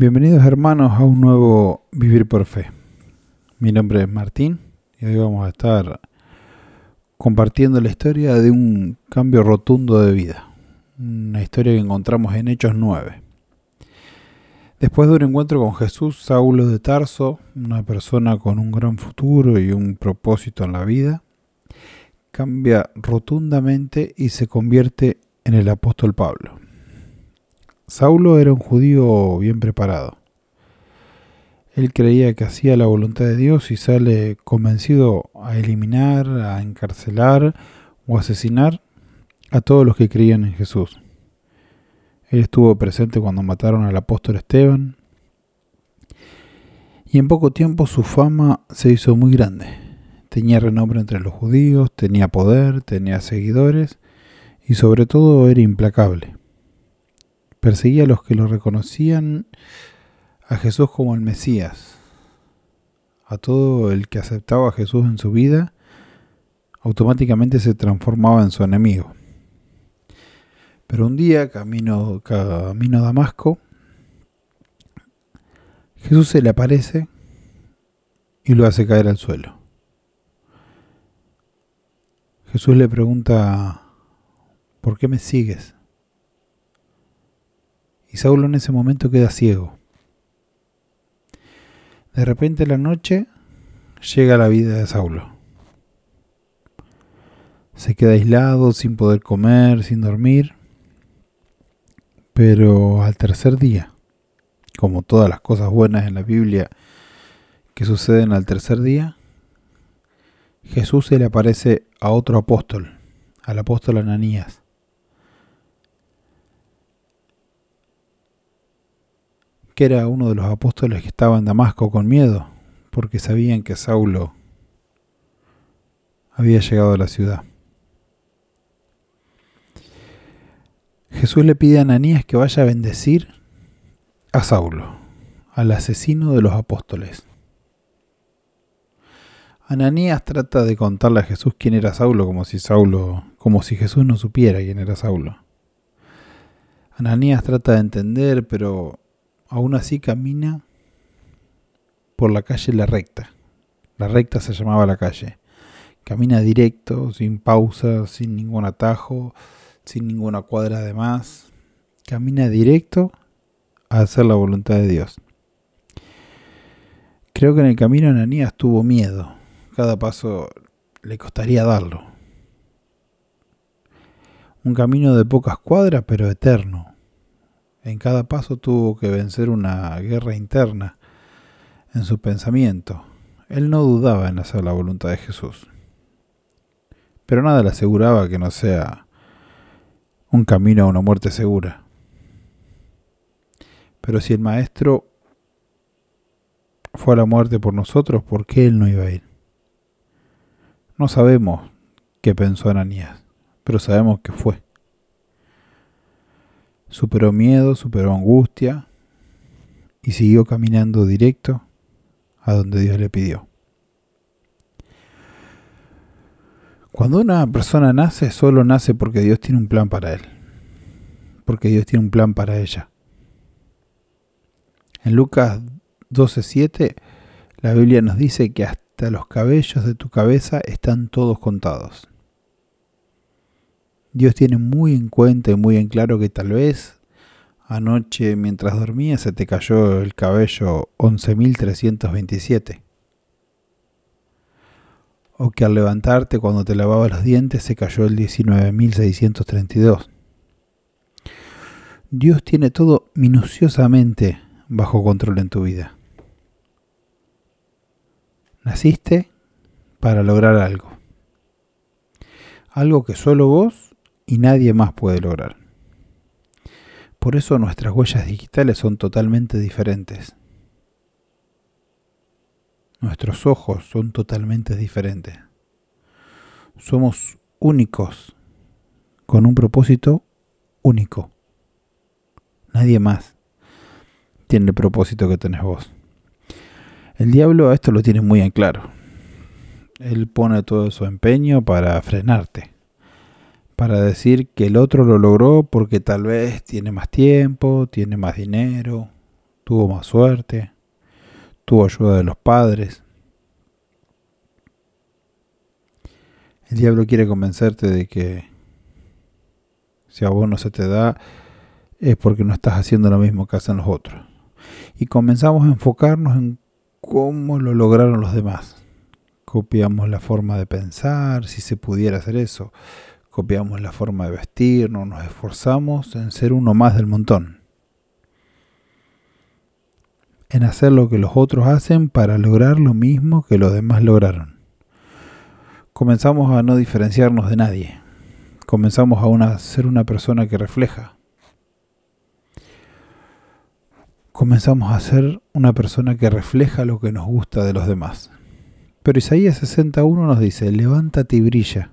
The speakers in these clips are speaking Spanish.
Bienvenidos hermanos a un nuevo Vivir por Fe. Mi nombre es Martín y hoy vamos a estar compartiendo la historia de un cambio rotundo de vida. Una historia que encontramos en Hechos 9. Después de un encuentro con Jesús, Saulo de Tarso, una persona con un gran futuro y un propósito en la vida, cambia rotundamente y se convierte en el apóstol Pablo. Saulo era un judío bien preparado. Él creía que hacía la voluntad de Dios y sale convencido a eliminar, a encarcelar o asesinar a todos los que creían en Jesús. Él estuvo presente cuando mataron al apóstol Esteban y en poco tiempo su fama se hizo muy grande. Tenía renombre entre los judíos, tenía poder, tenía seguidores y sobre todo era implacable. Perseguía a los que lo reconocían a Jesús como el Mesías. A todo el que aceptaba a Jesús en su vida, automáticamente se transformaba en su enemigo. Pero un día, camino, camino a Damasco, Jesús se le aparece y lo hace caer al suelo. Jesús le pregunta, ¿por qué me sigues? Y Saulo en ese momento queda ciego. De repente la noche llega la vida de Saulo. Se queda aislado, sin poder comer, sin dormir. Pero al tercer día, como todas las cosas buenas en la Biblia que suceden al tercer día, Jesús se le aparece a otro apóstol, al apóstol Ananías. Que era uno de los apóstoles que estaba en Damasco con miedo, porque sabían que Saulo había llegado a la ciudad. Jesús le pide a Ananías que vaya a bendecir a Saulo, al asesino de los apóstoles. Ananías trata de contarle a Jesús quién era Saulo, como si Saulo, como si Jesús no supiera quién era Saulo. Ananías trata de entender, pero aún así camina por la calle La Recta. La Recta se llamaba la calle. Camina directo, sin pausa, sin ningún atajo, sin ninguna cuadra de más. Camina directo a hacer la voluntad de Dios. Creo que en el camino Ananías tuvo miedo. Cada paso le costaría darlo. Un camino de pocas cuadras, pero eterno. En cada paso tuvo que vencer una guerra interna en su pensamiento. Él no dudaba en hacer la voluntad de Jesús. Pero nada le aseguraba que no sea un camino a una muerte segura. Pero si el Maestro fue a la muerte por nosotros, ¿por qué Él no iba a ir? No sabemos qué pensó Ananías, pero sabemos que fue. Superó miedo, superó angustia y siguió caminando directo a donde Dios le pidió. Cuando una persona nace, solo nace porque Dios tiene un plan para él, porque Dios tiene un plan para ella. En Lucas 12:7, la Biblia nos dice que hasta los cabellos de tu cabeza están todos contados. Dios tiene muy en cuenta y muy en claro que tal vez anoche mientras dormías se te cayó el cabello 11.327. O que al levantarte cuando te lavabas los dientes se cayó el 19.632. Dios tiene todo minuciosamente bajo control en tu vida. Naciste para lograr algo. Algo que solo vos y nadie más puede lograr. Por eso nuestras huellas digitales son totalmente diferentes. Nuestros ojos son totalmente diferentes. Somos únicos, con un propósito único. Nadie más tiene el propósito que tenés vos. El diablo a esto lo tiene muy en claro. Él pone todo su empeño para frenarte para decir que el otro lo logró porque tal vez tiene más tiempo, tiene más dinero, tuvo más suerte, tuvo ayuda de los padres. El diablo quiere convencerte de que si a vos no se te da es porque no estás haciendo lo mismo que hacen los otros. Y comenzamos a enfocarnos en cómo lo lograron los demás. Copiamos la forma de pensar, si se pudiera hacer eso. Copiamos la forma de vestirnos, nos esforzamos en ser uno más del montón. En hacer lo que los otros hacen para lograr lo mismo que los demás lograron. Comenzamos a no diferenciarnos de nadie. Comenzamos a una, ser una persona que refleja. Comenzamos a ser una persona que refleja lo que nos gusta de los demás. Pero Isaías 61 nos dice, levántate y brilla,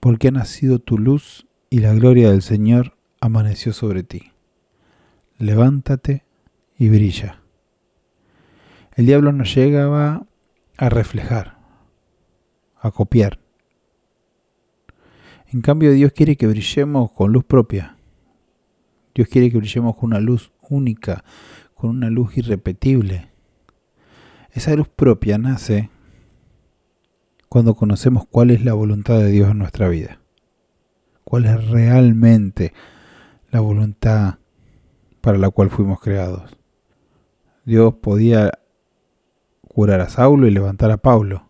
porque ha nacido tu luz y la gloria del Señor amaneció sobre ti. Levántate y brilla. El diablo nos llegaba a reflejar, a copiar. En cambio Dios quiere que brillemos con luz propia. Dios quiere que brillemos con una luz única, con una luz irrepetible. Esa luz propia nace cuando conocemos cuál es la voluntad de Dios en nuestra vida. Cuál es realmente la voluntad para la cual fuimos creados. Dios podía curar a Saulo y levantar a Pablo.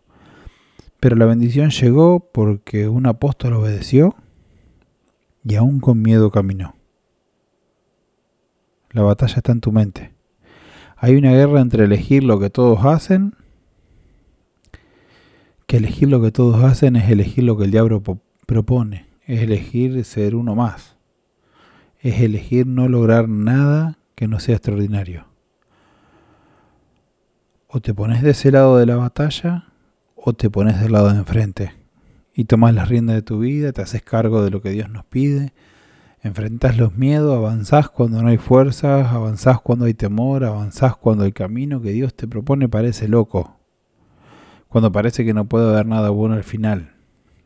Pero la bendición llegó porque un apóstol obedeció y aún con miedo caminó. La batalla está en tu mente. Hay una guerra entre elegir lo que todos hacen, que elegir lo que todos hacen es elegir lo que el diablo propone, es elegir ser uno más, es elegir no lograr nada que no sea extraordinario. O te pones de ese lado de la batalla o te pones del lado de enfrente y tomas las riendas de tu vida, te haces cargo de lo que Dios nos pide enfrentas los miedos, avanzás cuando no hay fuerzas, avanzás cuando hay temor, avanzás cuando el camino que Dios te propone parece loco, cuando parece que no puede haber nada bueno al final.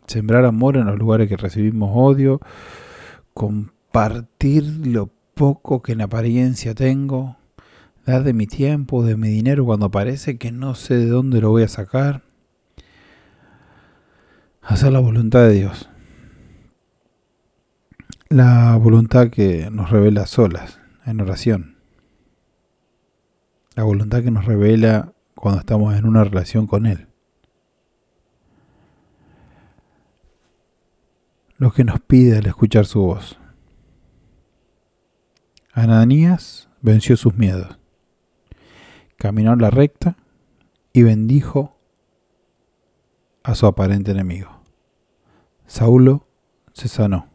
Sembrar amor en los lugares que recibimos odio, compartir lo poco que en apariencia tengo, dar de mi tiempo, de mi dinero cuando parece que no sé de dónde lo voy a sacar. Hacer la voluntad de Dios la voluntad que nos revela solas, en oración. La voluntad que nos revela cuando estamos en una relación con Él. Lo que nos pide al escuchar su voz. Ananías venció sus miedos, caminó la recta y bendijo a su aparente enemigo. Saulo se sanó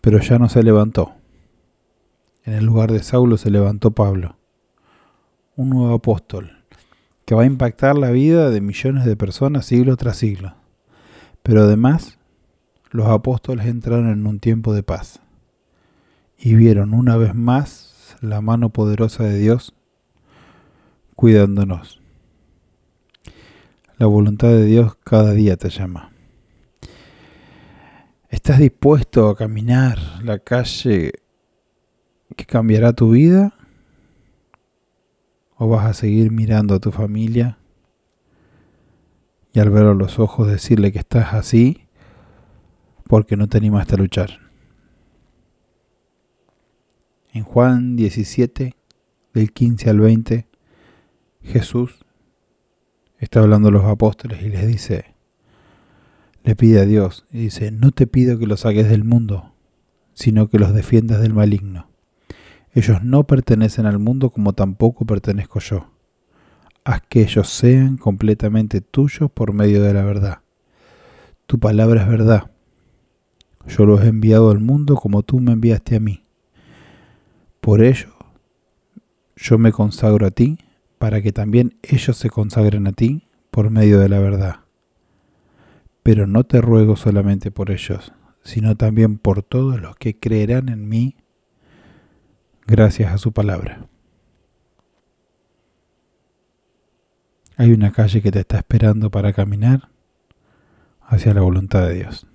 pero ya no se levantó. En el lugar de Saulo se levantó Pablo, un nuevo apóstol, que va a impactar la vida de millones de personas siglo tras siglo. Pero además, los apóstoles entraron en un tiempo de paz y vieron una vez más la mano poderosa de Dios cuidándonos. La voluntad de Dios cada día te llama. ¿Estás dispuesto a caminar la calle que cambiará tu vida? ¿O vas a seguir mirando a tu familia y al ver a los ojos decirle que estás así porque no te animaste a luchar? En Juan 17, del 15 al 20, Jesús está hablando a los apóstoles y les dice, le pide a Dios y dice, no te pido que los saques del mundo, sino que los defiendas del maligno. Ellos no pertenecen al mundo como tampoco pertenezco yo. Haz que ellos sean completamente tuyos por medio de la verdad. Tu palabra es verdad. Yo los he enviado al mundo como tú me enviaste a mí. Por ello, yo me consagro a ti, para que también ellos se consagren a ti por medio de la verdad pero no te ruego solamente por ellos, sino también por todos los que creerán en mí gracias a su palabra. Hay una calle que te está esperando para caminar hacia la voluntad de Dios.